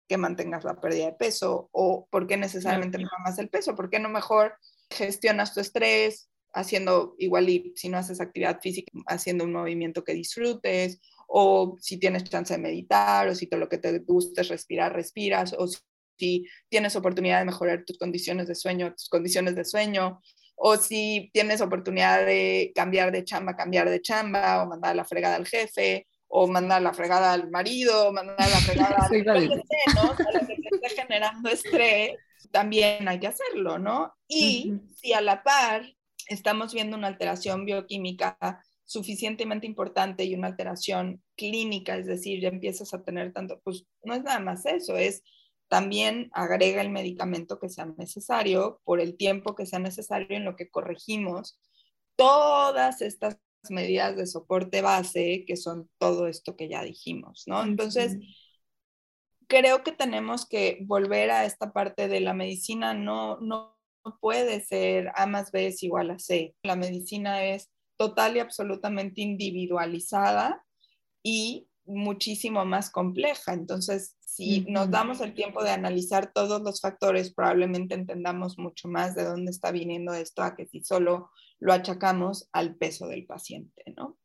que mantengas la pérdida de peso o por qué necesariamente no más el peso, por qué no mejor gestionas tu estrés haciendo igual y si no haces actividad física, haciendo un movimiento que disfrutes o si tienes chance de meditar o si todo lo que te gusta es respirar, respiras o si, tienes oportunidad de mejorar tus condiciones de sueño, tus condiciones de sueño o si tienes oportunidad de cambiar de chamba, cambiar de chamba o mandar la fregada al jefe o mandar la fregada al marido, mandar la fregada al ¿no? lo que esté generando estrés, también hay que hacerlo, ¿no? Y si a la par estamos viendo una alteración bioquímica suficientemente importante y una alteración clínica, es decir, ya empiezas a tener tanto, pues no es nada más eso, es también agrega el medicamento que sea necesario por el tiempo que sea necesario en lo que corregimos todas estas medidas de soporte base, que son todo esto que ya dijimos, ¿no? Entonces, creo que tenemos que volver a esta parte de la medicina, no, no puede ser A más B es igual a C. La medicina es total y absolutamente individualizada y muchísimo más compleja. Entonces, si nos damos el tiempo de analizar todos los factores, probablemente entendamos mucho más de dónde está viniendo esto a que si solo lo achacamos al peso del paciente, ¿no?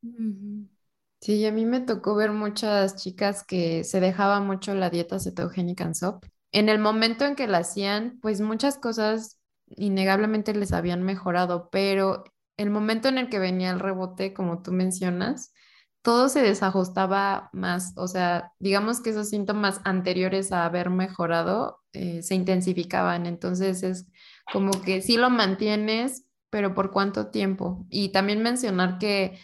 Sí, a mí me tocó ver muchas chicas que se dejaba mucho la dieta cetogénica en SOP. En el momento en que la hacían, pues muchas cosas innegablemente les habían mejorado, pero el momento en el que venía el rebote, como tú mencionas, todo se desajustaba más, o sea, digamos que esos síntomas anteriores a haber mejorado eh, se intensificaban, entonces es como que sí lo mantienes, pero ¿por cuánto tiempo? Y también mencionar que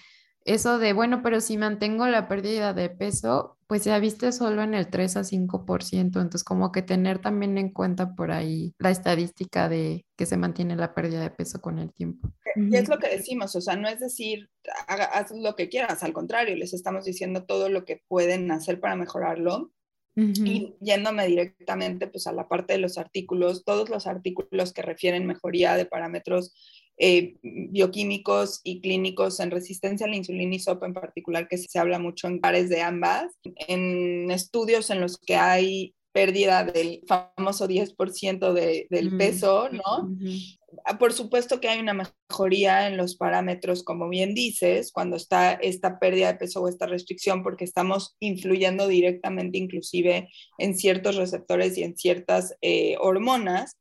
eso de, bueno, pero si mantengo la pérdida de peso, pues se ha visto solo en el 3 a 5%, entonces como que tener también en cuenta por ahí la estadística de que se mantiene la pérdida de peso con el tiempo. Y es lo que decimos, o sea, no es decir, haz lo que quieras, al contrario, les estamos diciendo todo lo que pueden hacer para mejorarlo. Y yéndome directamente pues a la parte de los artículos, todos los artículos que refieren mejoría de parámetros eh, bioquímicos y clínicos en resistencia a la insulina y SOP en particular, que se habla mucho en pares de ambas, en estudios en los que hay pérdida del famoso 10% de, del peso, ¿no? Ah, por supuesto que hay una mejoría en los parámetros, como bien dices, cuando está esta pérdida de peso o esta restricción, porque estamos influyendo directamente inclusive en ciertos receptores y en ciertas eh, hormonas,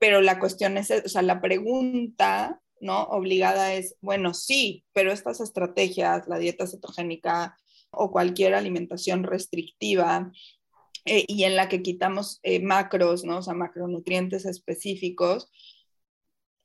pero la cuestión es, o sea, la pregunta, ¿no? Obligada es, bueno, sí, pero estas estrategias, la dieta cetogénica o cualquier alimentación restrictiva, eh, y en la que quitamos eh, macros, ¿no? O sea, macronutrientes específicos,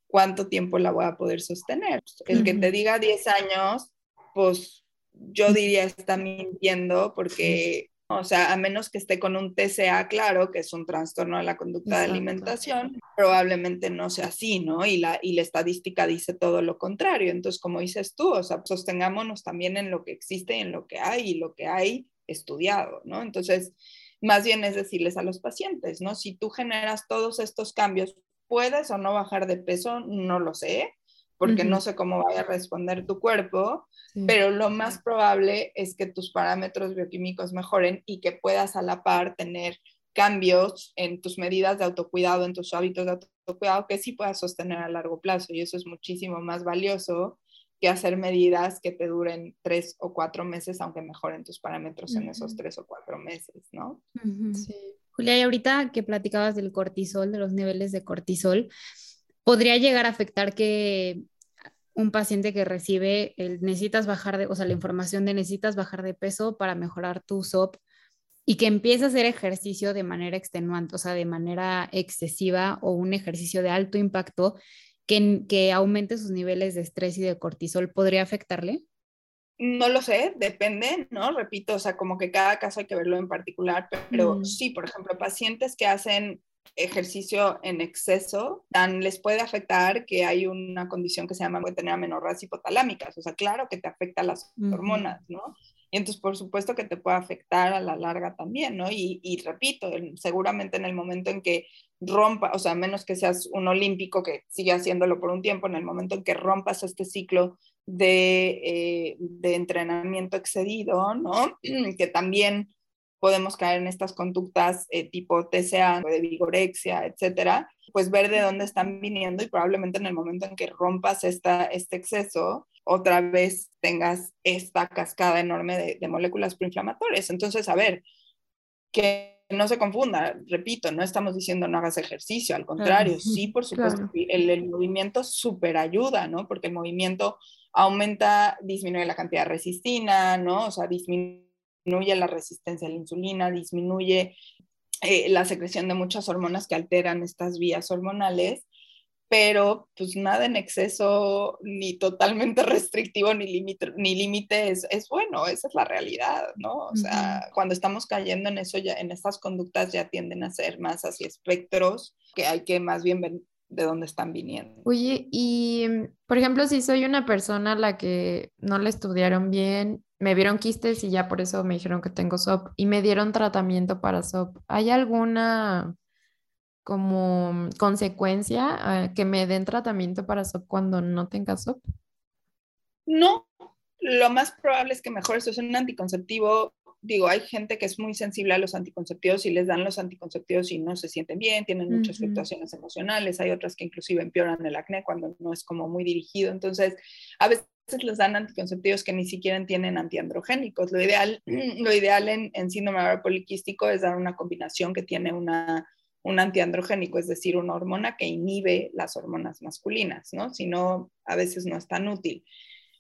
¿cuánto tiempo la voy a poder sostener? El que te diga 10 años, pues yo diría está mintiendo porque o sea, a menos que esté con un TCA claro, que es un trastorno de la conducta de alimentación, probablemente no sea así, ¿no? Y la, y la estadística dice todo lo contrario. Entonces, como dices tú, o sea, sostengámonos también en lo que existe, en lo que hay y lo que hay estudiado, ¿no? Entonces, más bien es decirles a los pacientes, ¿no? Si tú generas todos estos cambios, ¿puedes o no bajar de peso? No lo sé, porque no sé cómo vaya a responder tu cuerpo, pero lo más probable es que tus parámetros bioquímicos mejoren y que puedas a la par tener cambios en tus medidas de autocuidado, en tus hábitos de autocuidado, que sí puedas sostener a largo plazo y eso es muchísimo más valioso que hacer medidas que te duren tres o cuatro meses, aunque mejoren tus parámetros en esos tres o cuatro meses, ¿no? Sí. Julia, y ahorita que platicabas del cortisol, de los niveles de cortisol, podría llegar a afectar que un paciente que recibe el necesitas bajar de, o sea, la información de necesitas bajar de peso para mejorar tu SOP y que empiece a hacer ejercicio de manera extenuante, o sea, de manera excesiva o un ejercicio de alto impacto que, que aumente sus niveles de estrés y de cortisol, ¿podría afectarle? No lo sé, depende, ¿no? Repito, o sea, como que cada caso hay que verlo en particular, pero mm. sí, por ejemplo, pacientes que hacen ejercicio en exceso, tan les puede afectar que hay una condición que se llama tener amenorreas hipotalámicas. O sea, claro que te afecta las hormonas, ¿no? Y entonces, por supuesto que te puede afectar a la larga también, ¿no? Y, y, repito, seguramente en el momento en que rompa, o sea, menos que seas un olímpico que sigue haciéndolo por un tiempo, en el momento en que rompas este ciclo de, eh, de entrenamiento excedido, ¿no? que también podemos caer en estas conductas eh, tipo TCA, de vigorexia, etcétera, pues ver de dónde están viniendo y probablemente en el momento en que rompas esta, este exceso, otra vez tengas esta cascada enorme de, moléculas proinflamatorias. Entonces, a ver, que no se confunda, repito, no estamos diciendo no hagas ejercicio, al contrario, sí, por supuesto, el, el, movimiento super ayuda, ¿no? Porque el movimiento aumenta, disminuye la cantidad de resistina, ¿no? O sea, disminuye disminuye la resistencia a la insulina, disminuye eh, la secreción de muchas hormonas que alteran estas vías hormonales, pero pues nada en exceso, ni totalmente restrictivo, ni límite ni límite es, es, bueno, esa es la realidad, ¿no? O sea, cuando estamos cayendo en eso, ya en estas conductas ya tienden a ser más hacia espectros, que hay que más bien ver de dónde están viniendo. Oye, y por ejemplo, si soy una persona a la que no le estudiaron bien me vieron quistes y ya por eso me dijeron que tengo SOP y me dieron tratamiento para SOP. ¿Hay alguna como consecuencia que me den tratamiento para SOP cuando no tenga SOP? No, lo más probable es que mejor eso es un anticonceptivo digo, hay gente que es muy sensible a los anticonceptivos y les dan los anticonceptivos y no se sienten bien, tienen muchas fluctuaciones emocionales, hay otras que inclusive empeoran el acné cuando no es como muy dirigido, entonces a veces les dan anticonceptivos que ni siquiera tienen antiandrogénicos. Lo ideal, lo ideal en, en síndrome ovario poliquístico es dar una combinación que tiene una, un antiandrogénico, es decir, una hormona que inhibe las hormonas masculinas, ¿no? Si no, a veces no es tan útil.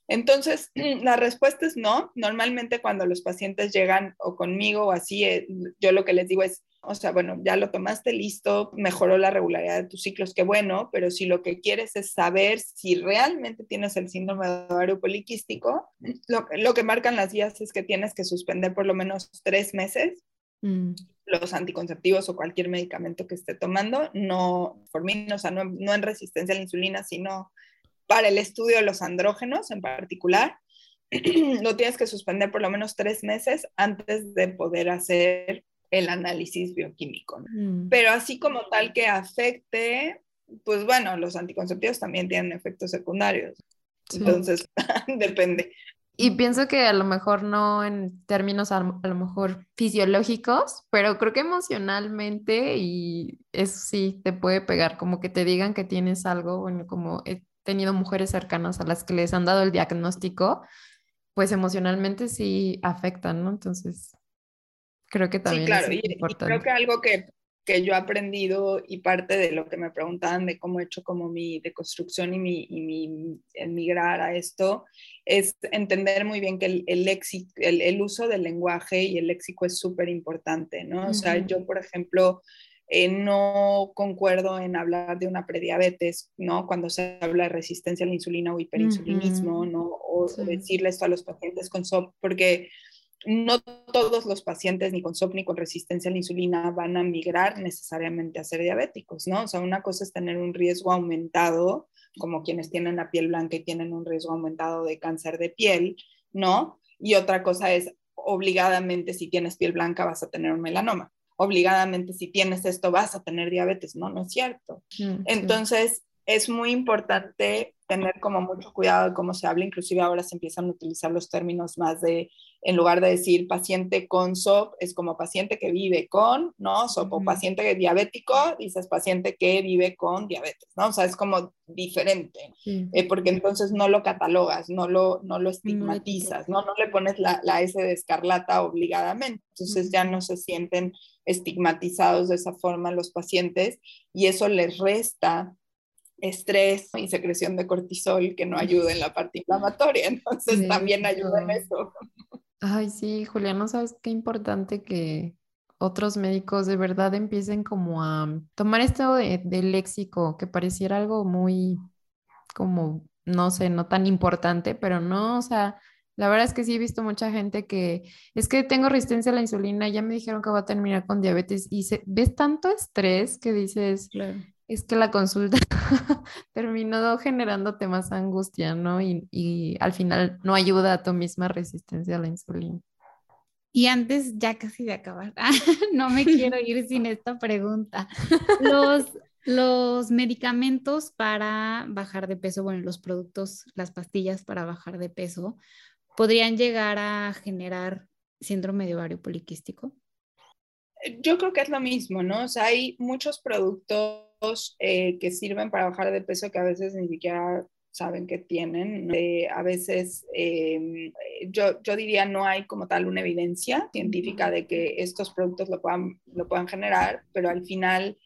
Entonces, la respuesta es no. Normalmente cuando los pacientes llegan o conmigo o así, eh, yo lo que les digo es, o sea, bueno, ya lo tomaste listo, mejoró la regularidad de tus ciclos, qué bueno, pero si lo que quieres es saber si realmente tienes el síndrome de ovario poliquístico, lo, lo que marcan las guías es que tienes que suspender por lo menos tres meses mm. los anticonceptivos o cualquier medicamento que esté tomando, no por mí, o sea, no, no en resistencia a la insulina, sino para el estudio de los andrógenos en particular, lo tienes que suspender por lo menos tres meses antes de poder hacer el análisis bioquímico. Mm. Pero así como tal que afecte, pues bueno, los anticonceptivos también tienen efectos secundarios. Entonces, depende. Y pienso que a lo mejor no en términos a, lo mejor fisiológicos, pero creo que emocionalmente y eso sí te puede pegar, como que te digan que tienes algo, bueno, como eh, tenido mujeres cercanas a las que les han dado el diagnóstico, pues emocionalmente sí afectan, ¿no? Entonces, creo que también sí, claro, es importante. creo que algo que, que, yo he aprendido y parte de lo que me preguntaban de cómo he hecho como mi deconstrucción y mi, y mi emigrar a esto, es entender muy bien que el, el, el, el uso del lenguaje y el léxico es súper importante, ¿no? O sea, yo, por ejemplo, eh, no concuerdo en hablar de una prediabetes, ¿no? Cuando se habla de resistencia a la insulina o hiperinsulinismo, ¿no? O decirle esto a los pacientes con SOP, porque no todos los pacientes ni con SOP ni con resistencia a la insulina van a migrar necesariamente a ser diabéticos, ¿no? O sea, una cosa es tener un riesgo aumentado, como quienes tienen la piel blanca y tienen un riesgo aumentado de cáncer de piel, ¿no? Y otra cosa es, obligadamente, si tienes piel blanca vas a tener un melanoma obligadamente si tienes esto vas a tener diabetes, no, no es cierto. Mm, Entonces, es muy importante tener como mucho cuidado de cómo se habla, inclusive ahora se empiezan a utilizar los términos más de, en lugar de decir paciente con SOP, es como paciente que vive con, ¿no? SOP o paciente diabético, dices paciente que vive con diabetes, ¿no? O sea, es como diferente, eh, porque entonces no lo catalogas, no lo, no lo estigmatizas, ¿no? No le pones la, la S de escarlata obligadamente, entonces ya no se sienten estigmatizados de esa forma los pacientes y eso les resta estrés y secreción de cortisol que no ayuda en la parte inflamatoria, entonces también ayuda en eso. Ay, sí, Julián, sabes qué importante que otros médicos de verdad empiecen como a tomar esto de, léxico, que pareciera algo muy como, no sé, no tan importante, pero no, o sea, la verdad es que sí he visto mucha gente que es que tengo resistencia a la insulina, ya me dijeron que voy a terminar con diabetes y se, ves tanto estrés que dices, es que la consulta terminó generándote más angustia, ¿no? Y, y, al final no ayuda a tu misma resistencia a la insulina. Y antes, ya casi de acabar, no me quiero ir sin esta pregunta. Los, los medicamentos para bajar de peso, bueno, los productos, las pastillas para bajar de peso, podrían llegar a generar síndrome de ovario poliquístico? Yo creo que es lo mismo, ¿no? O sea, hay muchos productos eh, que sirven para bajar de peso que a veces ni siquiera saben que tienen. Eh, a veces em, yo, yo diría no hay como tal una evidencia científica de que estos productos lo puedan, lo puedan generar, pero al final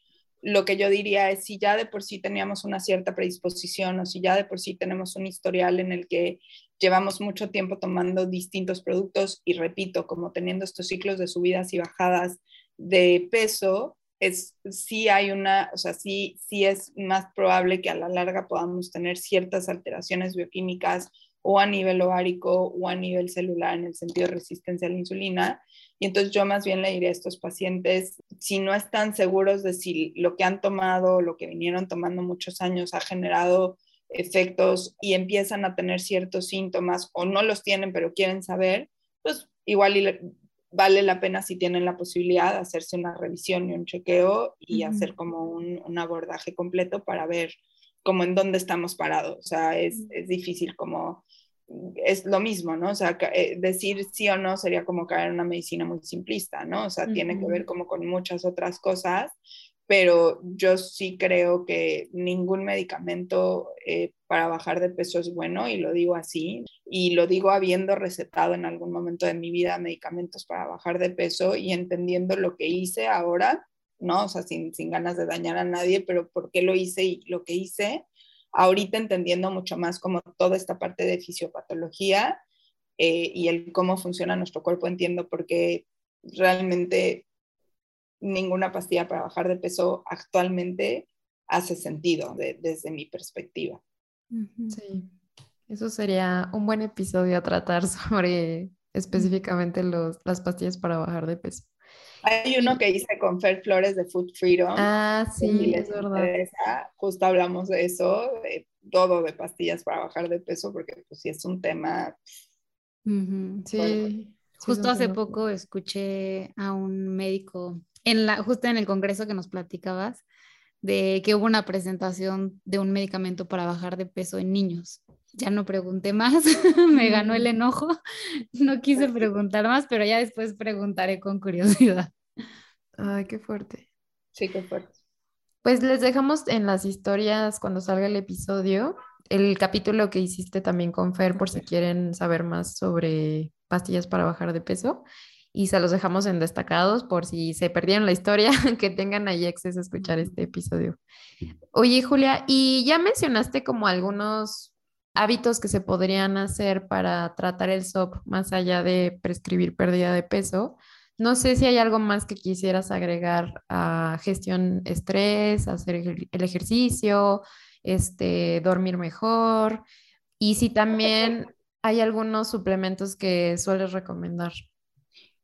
lo que yo diría es si ya de por sí teníamos una cierta predisposición o si ya de por sí tenemos un historial en el que llevamos mucho tiempo tomando distintos productos y repito, como teniendo estos ciclos de subidas y bajadas de peso, es sí hay una, o sea, sí, sí es más probable que a la larga podamos tener ciertas alteraciones bioquímicas o a nivel ovárico o a nivel celular en el sentido de resistencia a la insulina. Y entonces yo más bien le diría a estos pacientes, si no están seguros de si lo que han tomado, lo que vinieron tomando muchos años ha generado efectos y empiezan a tener ciertos síntomas o no los tienen pero quieren saber, pues igual vale la pena si tienen la posibilidad de hacerse una revisión y un chequeo y hacer como un, un, abordaje completo para ver como en dónde estamos parados. O sea, es, es difícil como es lo mismo, ¿no? O sea, eh, decir sí o no sería como caer en una medicina muy simplista, ¿no? O sea, tiene que ver como con muchas otras cosas, pero yo sí creo que ningún medicamento eh, para bajar de peso es bueno y lo digo así y lo digo habiendo recetado en algún momento de mi vida medicamentos para bajar de peso y entendiendo lo que hice ahora, ¿no? O sea, sin, sin ganas de dañar a nadie, pero por qué lo hice y lo que hice, ahorita entendiendo mucho más como toda esta parte de fisiopatología eh, y el cómo funciona nuestro cuerpo, entiendo por qué realmente ninguna pastilla para bajar de peso actualmente hace sentido desde mi perspectiva. Sí, eso sería un buen episodio a tratar sobre específicamente los, las pastillas para bajar de peso. Hay uno que hice con Fer Flores de Food Freedom. Ah, sí, es verdad. Justo hablamos de eso, de todo de pastillas para bajar de peso, porque pues sí es un tema. Sí. Justo hace poco escuché a un médico en la, justo en el congreso que nos platicabas, de que hubo una presentación de un medicamento para bajar de peso en niños. Ya no pregunté más, me ganó el enojo, no quise preguntar más, pero ya después preguntaré con curiosidad. Ay, qué fuerte. Sí, qué fuerte. Pues les dejamos en las historias cuando salga el episodio el capítulo que hiciste también con Fer por si quieren saber más sobre pastillas para bajar de peso y se los dejamos en destacados por si se perdieron la historia, que tengan ahí acceso a escuchar este episodio. Oye, Julia, y ya mencionaste como algunos hábitos que se podrían hacer para tratar el SOP más allá de prescribir pérdida de peso. No sé si hay algo más que quisieras agregar a gestión estrés, hacer el ejercicio, este, dormir mejor y si también hay algunos suplementos que sueles recomendar.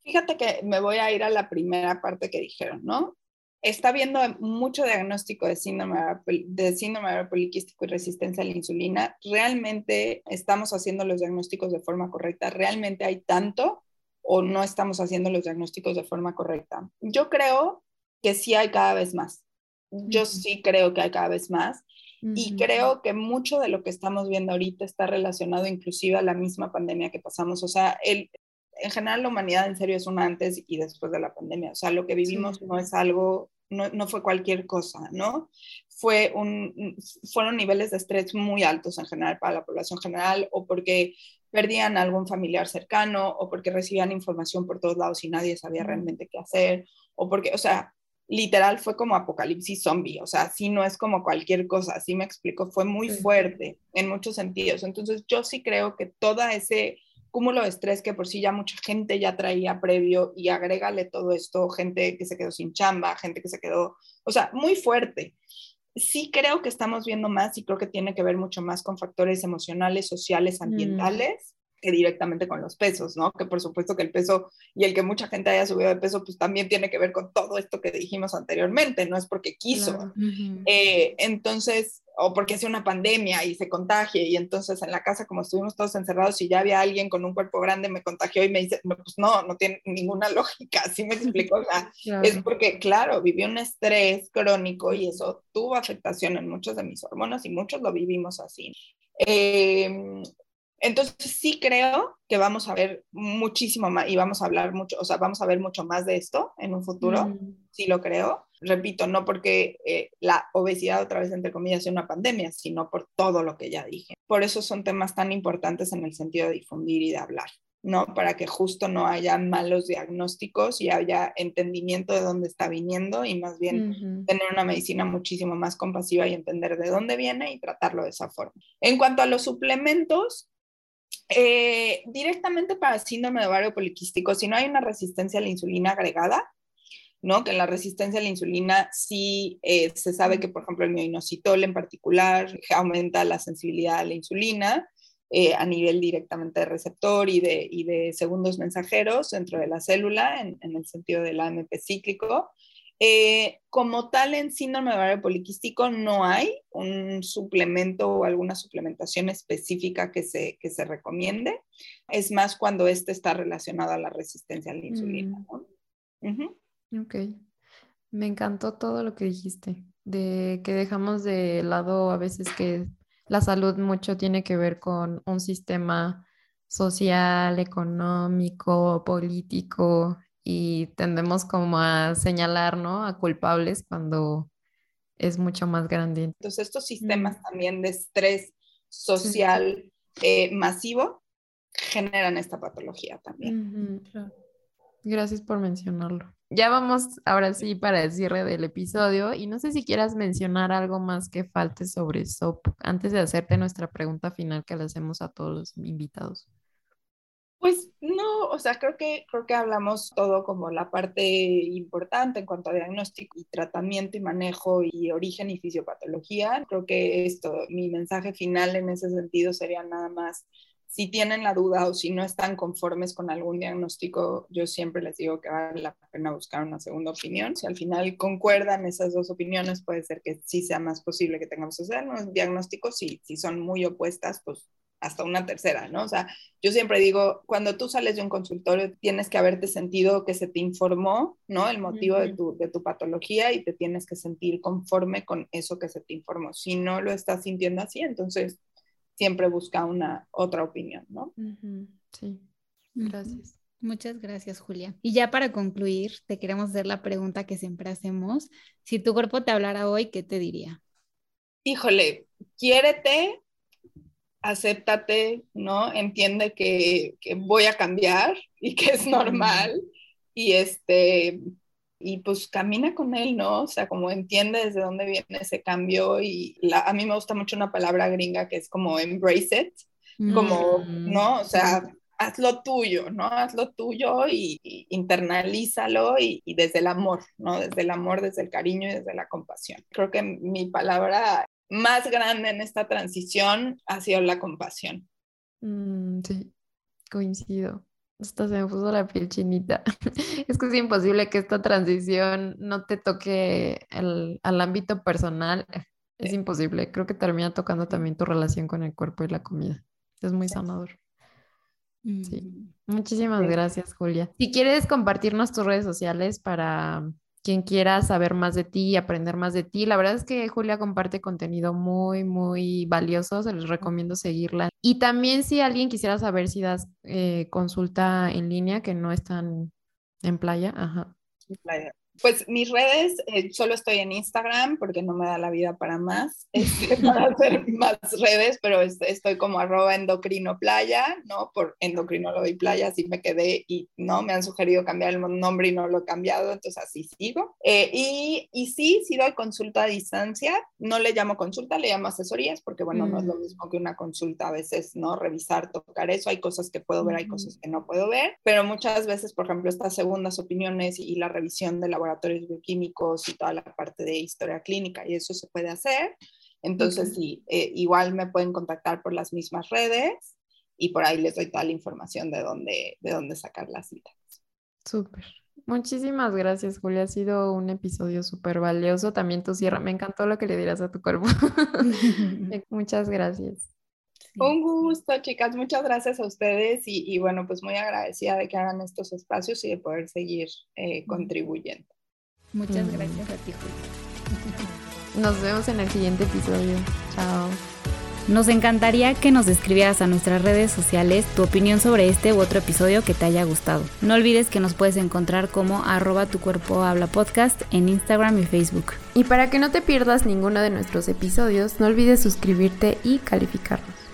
Fíjate que me voy a ir a la primera parte que dijeron, ¿no? Está habiendo mucho diagnóstico de síndrome, de síndrome poliquístico y resistencia a la insulina. ¿Realmente estamos haciendo los diagnósticos de forma correcta? ¿Realmente hay tanto o no estamos haciendo los diagnósticos de forma correcta? Yo creo que sí hay cada vez más. Yo sí creo que hay cada vez más. Y creo que mucho de lo que estamos viendo ahorita está relacionado inclusive a la misma pandemia que pasamos. O sea, el, en general la humanidad en serio es un antes y después de la pandemia. O sea, lo que vivimos no es algo, no, no, fue cualquier cosa, ¿no? Fue un, fueron niveles de estrés muy altos en general para la población general o porque perdían algún familiar cercano o porque recibían información por todos lados y nadie sabía realmente qué hacer o porque, o sea, literal fue como apocalipsis zombie, o sea, así no es como cualquier cosa, así me explico, fue muy fuerte en muchos sentidos. Entonces yo sí creo que toda ese cúmulo de estrés que por sí ya mucha gente ya traía previo y agrégale todo esto, gente que se quedó sin chamba, gente que se quedó, o sea, muy fuerte. Sí creo que estamos viendo más y creo que tiene que ver mucho más con factores emocionales, sociales, mm. ambientales que directamente con los pesos, ¿no? Que por supuesto que el peso y el que mucha gente haya subido de peso, pues también tiene que ver con todo esto que dijimos anteriormente, no es porque quiso. Eh, entonces, o porque hace una pandemia y se contagie y entonces en la casa como estuvimos todos encerrados y ya había alguien con un cuerpo grande me contagió y me dice, no, pues no, no tiene ninguna lógica, así me explico, es porque claro, vivió un estrés crónico y eso tuvo afectación en muchos de mis hormonas y muchos lo vivimos así. Eh, entonces sí creo que vamos a ver muchísimo más y vamos a hablar mucho, o sea, vamos a ver mucho más de esto en un futuro, mm. sí lo creo. Repito, no porque eh, la obesidad otra vez entre comillas sea una pandemia, sino por todo lo que ya dije. Por eso son temas tan importantes en el sentido de difundir y de hablar. ¿no? Para que justo no haya malos diagnósticos y haya entendimiento de dónde está viniendo y más bien tener una medicina muchísimo más compasiva y entender de dónde viene y tratarlo de esa forma. En cuanto a los suplementos, eh, directamente para síndrome de ovario poliquístico, si no hay una resistencia a la insulina agregada, ¿no? Que en la resistencia a la insulina sí eh, se sabe que, por ejemplo, el mioinositol en particular aumenta la sensibilidad a la insulina eh, a nivel directamente de receptor y de, y de, segundos mensajeros dentro de la célula, en, en el sentido del AMP cíclico. Eh, como tal, en síndrome de ovario poliquístico no hay un suplemento o alguna suplementación específica que se, que se recomiende. Es más cuando este está relacionado a la resistencia a la insulina. Mm. Ok. Me encantó todo lo que dijiste, de que dejamos de lado a veces que la salud mucho tiene que ver con un sistema social, económico, político y tendemos como a señalar, ¿no? A culpables cuando es mucho más grande. Entonces, estos sistemas también de estrés social eh, masivo generan esta patología también. Gracias por mencionarlo. Ya vamos ahora sí para el cierre del episodio y no sé si quieras mencionar algo más que falte sobre SOP antes de hacerte nuestra pregunta final que le hacemos a todos los invitados. Pues no, o sea, creo que, creo que hablamos todo como la parte importante en cuanto a diagnóstico y tratamiento y manejo y origen y fisiopatología. Creo que esto, mi mensaje final en ese sentido sería nada más, si tienen la duda o si no están conformes con algún diagnóstico, yo siempre les digo que vale la pena buscar una segunda opinión. Si al final concuerdan esas dos opiniones, puede ser que sí sea más posible que tengamos que hacer un diagnóstico. Si, si son muy opuestas, pues hasta una tercera, ¿no? O sea, yo siempre digo, cuando tú sales de un consultorio, tienes que haberte sentido que se te informó, ¿no? El motivo de, tu, de tu patología y te tienes que sentir conforme con eso que se te informó. Si no lo estás sintiendo así, entonces siempre busca una otra opinión, ¿no? Sí, gracias. Muchas gracias, Julia. Y ya para concluir, te queremos hacer la pregunta que siempre hacemos. Si tu cuerpo te hablara hoy, ¿qué te diría? Híjole, quiérete, acéptate, ¿no? Entiende que, voy a cambiar y que es normal y este y pues camina con él, ¿no? O sea, como entiende desde dónde viene ese cambio y a mí me gusta mucho una palabra gringa que es como embrace it, como, mm. ¿no? O sea, haz lo tuyo, ¿no? Haz lo tuyo y, internalízalo y, y, desde el amor, ¿no? Desde el amor, desde el cariño y desde la compasión. Creo que mi palabra más grande en esta transición ha sido la compasión. Mm, sí, coincido. Hasta se me puso la piel chinita. es que es imposible que esta transición no te toque el, al ámbito personal. Es imposible. Creo que termina tocando también tu relación con el cuerpo y la comida. Es muy sanador. Sí. Mm. Muchísimas gracias, Julia. Si quieres compartirnos tus redes sociales para quien quiera saber más de ti y aprender más de ti. La verdad es que Julia comparte contenido muy, muy valioso, se les recomiendo seguirla. Y también si alguien quisiera saber si das eh, consulta en línea, que no están en playa, ajá. En playa. Pues mis redes, eh, solo estoy en Instagram porque no me da la vida para más, este, para hacer más redes, pero estoy como arroba endocrino playa, ¿no? Por endocrinólogo y playa, así me quedé y no, me han sugerido cambiar el nombre y no lo he cambiado, entonces así sigo. Eh, y, y sí, sí doy consulta a distancia, no le llamo consulta, le llamo asesorías porque bueno, no es lo mm. mismo que una consulta a veces, ¿no? Revisar, tocar eso, hay cosas que puedo ver, hay cosas que no puedo ver, pero muchas veces, por ejemplo, estas segundas opiniones y la revisión de la laboratorios bioquímicos y toda la parte de historia clínica y eso se puede hacer. Entonces, sí, eh, igual me pueden contactar por las mismas redes y por ahí les doy toda la información de dónde, de dónde sacar las citas. Súper. Muchísimas gracias, Julia. Ha sido un episodio súper valioso. También tu cierre. Me encantó lo que le dirás a tu cuerpo. Muchas gracias. Un gusto, chicas. Muchas gracias a ustedes y, bueno, pues muy agradecida de que hagan estos espacios y de poder seguir eh, contribuyendo. Muchas gracias a ti, Julio. Nos vemos en el siguiente episodio. Chao. Nos encantaría que nos escribieras a nuestras redes sociales tu opinión sobre este u otro episodio que te haya gustado. No olvides que nos puedes encontrar como arroba tu cuerpo habla podcast en Instagram y Facebook. Y para que no te pierdas ninguno de nuestros episodios, no olvides suscribirte y calificarnos.